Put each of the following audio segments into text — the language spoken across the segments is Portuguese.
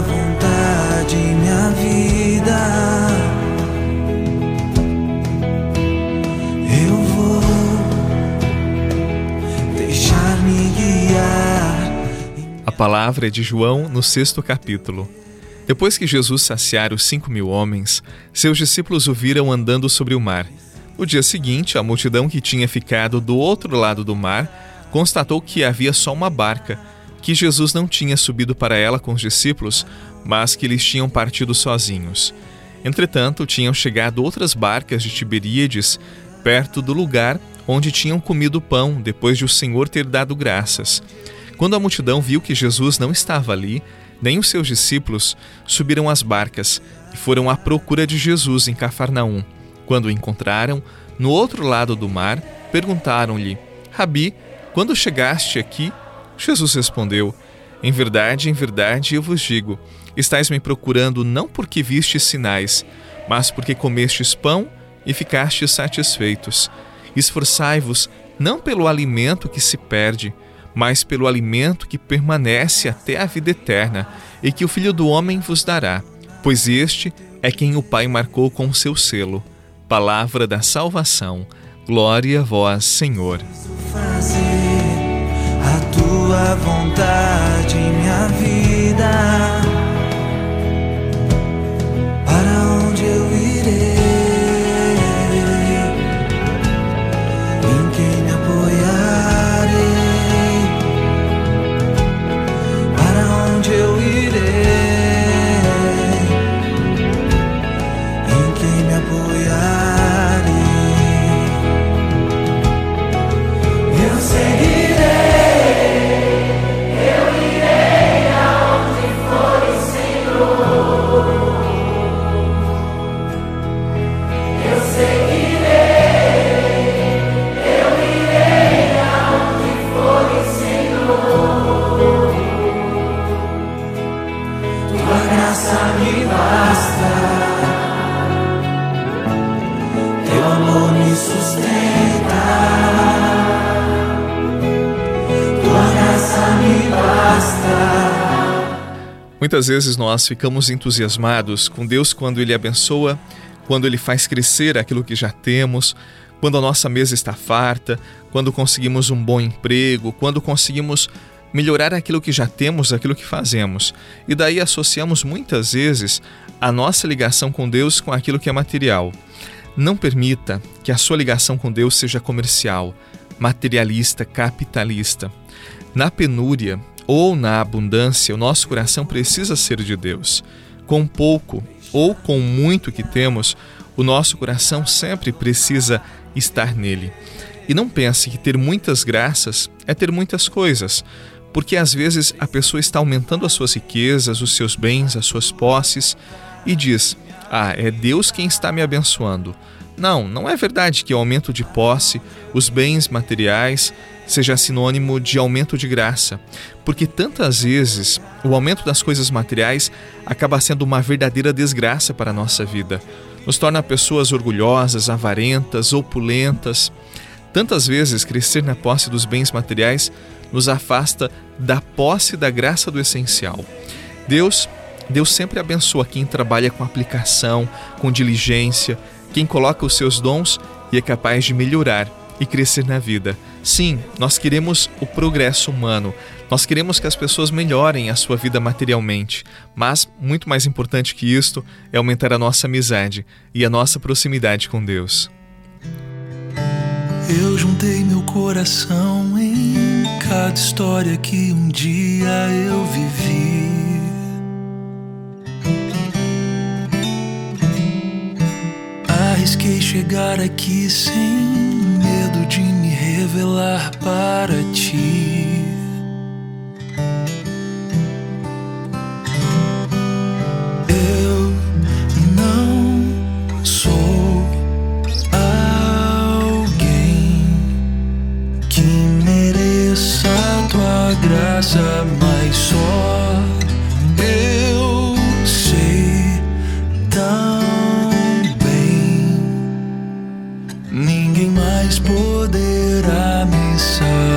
vontade, minha vida. Eu vou deixar-me guiar. A palavra é de João no sexto capítulo. Depois que Jesus saciara os cinco mil homens, seus discípulos o viram andando sobre o mar. No dia seguinte, a multidão que tinha ficado do outro lado do mar constatou que havia só uma barca, que Jesus não tinha subido para ela com os discípulos, mas que eles tinham partido sozinhos. Entretanto, tinham chegado outras barcas de Tiberíades perto do lugar onde tinham comido pão depois de o Senhor ter dado graças. Quando a multidão viu que Jesus não estava ali, nem os seus discípulos subiram às barcas e foram à procura de Jesus em Cafarnaum. Quando o encontraram, no outro lado do mar, perguntaram-lhe: Rabi, quando chegaste aqui? Jesus respondeu: Em verdade, em verdade eu vos digo: estáis me procurando não porque vistes sinais, mas porque comestes pão e ficastes satisfeitos. Esforçai-vos não pelo alimento que se perde, mas pelo alimento que permanece até a vida eterna, e que o Filho do Homem vos dará, pois este é quem o Pai marcou com o seu selo. Palavra da salvação. Glória a vós, Senhor. Fazer tua vontade, minha vida. Muitas vezes nós ficamos entusiasmados com Deus quando Ele abençoa, quando Ele faz crescer aquilo que já temos, quando a nossa mesa está farta, quando conseguimos um bom emprego, quando conseguimos melhorar aquilo que já temos, aquilo que fazemos. E daí associamos muitas vezes a nossa ligação com Deus com aquilo que é material. Não permita que a sua ligação com Deus seja comercial, materialista, capitalista. Na penúria, ou na abundância, o nosso coração precisa ser de Deus. Com pouco ou com muito que temos, o nosso coração sempre precisa estar nele. E não pense que ter muitas graças é ter muitas coisas, porque às vezes a pessoa está aumentando as suas riquezas, os seus bens, as suas posses e diz: Ah, é Deus quem está me abençoando. Não, não é verdade que o aumento de posse, os bens materiais, seja sinônimo de aumento de graça, porque tantas vezes o aumento das coisas materiais acaba sendo uma verdadeira desgraça para a nossa vida. Nos torna pessoas orgulhosas, avarentas, opulentas. Tantas vezes crescer na posse dos bens materiais nos afasta da posse da graça do essencial. Deus, Deus sempre abençoa quem trabalha com aplicação, com diligência, quem coloca os seus dons e é capaz de melhorar e crescer na vida. Sim, nós queremos o progresso humano, nós queremos que as pessoas melhorem a sua vida materialmente, mas muito mais importante que isto é aumentar a nossa amizade e a nossa proximidade com Deus. Eu juntei meu coração em cada história que um dia eu vivi. Arrisquei chegar aqui sem medo de me revelar para graça, mas só eu sei tão bem. Ninguém mais poderá me salvar.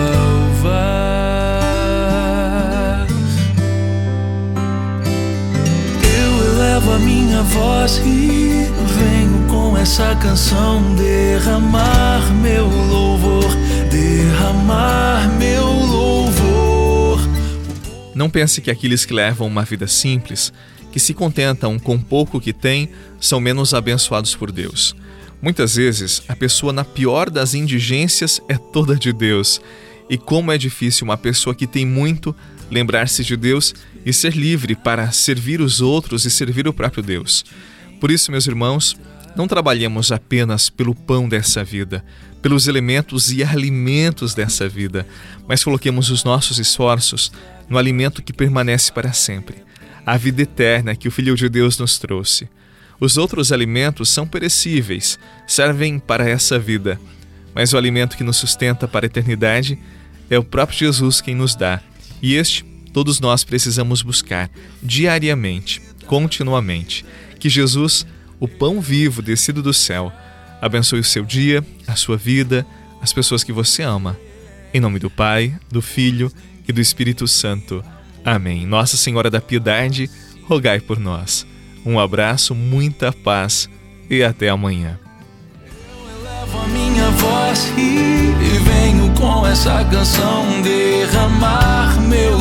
voz e venho com essa canção derramar meu louvor, derramar meu. Não pense que aqueles que levam uma vida simples, que se contentam com pouco que têm, são menos abençoados por Deus. Muitas vezes, a pessoa na pior das indigências é toda de Deus. E como é difícil uma pessoa que tem muito lembrar-se de Deus e ser livre para servir os outros e servir o próprio Deus. Por isso, meus irmãos, não trabalhemos apenas pelo pão dessa vida, pelos elementos e alimentos dessa vida, mas coloquemos os nossos esforços no alimento que permanece para sempre, a vida eterna que o Filho de Deus nos trouxe. Os outros alimentos são perecíveis, servem para essa vida, mas o alimento que nos sustenta para a eternidade é o próprio Jesus quem nos dá. E este todos nós precisamos buscar diariamente, continuamente. Que Jesus, o pão vivo descido do céu, abençoe o seu dia, a sua vida, as pessoas que você ama. Em nome do Pai, do Filho e do Espírito Santo. Amém. Nossa Senhora da Piedade, rogai por nós. Um abraço, muita paz e até amanhã. Eu